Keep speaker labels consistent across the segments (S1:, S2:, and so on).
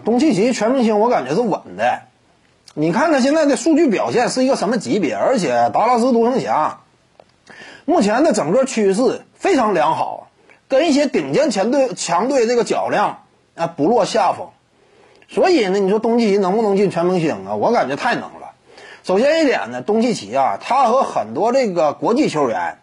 S1: 东契奇全明星我感觉是稳的。你看他现在的数据表现是一个什么级别？而且达拉斯独行侠目前的整个趋势非常良好，跟一些顶尖强队强队这个较量啊不落下风。所以呢，你说东契奇能不能进全明星啊？我感觉太能了。首先一点呢，东契奇啊，他和很多这个国际球员，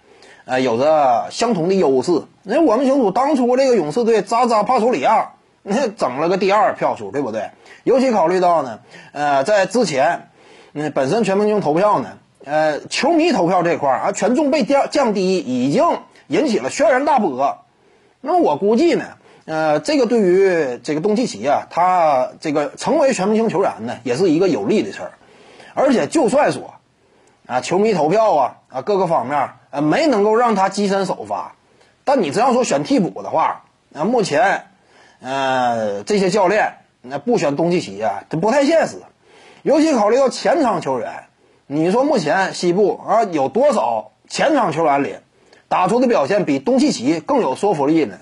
S1: 呃，有着相同的优势。那我们清楚，当初这个勇士队扎扎帕楚里亚，那 整了个第二票数，对不对？尤其考虑到呢，呃，在之前，嗯，本身全明星投票呢，呃，球迷投票这块儿啊，权重被降降低，已经引起了轩然大波。那我估计呢，呃，这个对于这个东契奇啊，他这个成为全明星球员呢，也是一个有利的事儿。而且就算说，啊，球迷投票啊，啊，各个方面啊，没能够让他跻身首发，但你只要说选替补的话，啊，目前，呃，这些教练。那不选东契奇啊，这不太现实。尤其考虑到前场球员，你说目前西部啊有多少前场球员里打出的表现比东契奇更有说服力呢？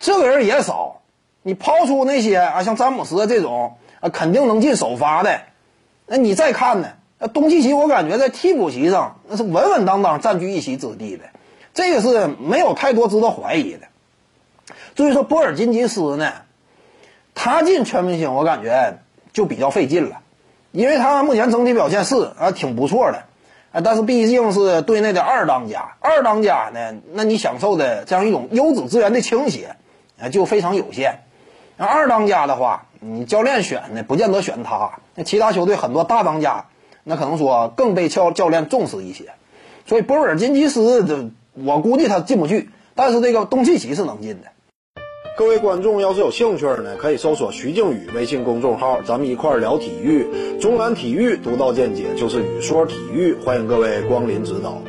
S1: 这个人也少。你抛出那些啊，像詹姆斯这种啊，肯定能进首发的。那你再看呢？那东契奇我感觉在替补席上那是稳稳当当占据一席之地的，这个是没有太多值得怀疑的。至于说波尔津吉斯呢？他进全明星，我感觉就比较费劲了，因为他目前整体表现是啊挺不错的，啊，但是毕竟是队内的二当家，二当家呢，那你享受的这样一种优质资源的倾斜啊就非常有限。那二当家的话，你教练选呢，不见得选他，那其他球队很多大当家，那可能说更被教教练重视一些。所以波尔津吉斯这我估计他进不去，但是这个东契奇是能进的。
S2: 各位观众要是有兴趣呢，可以搜索徐静宇微信公众号，咱们一块聊体育。中南体育独到见解就是语说体育，欢迎各位光临指导。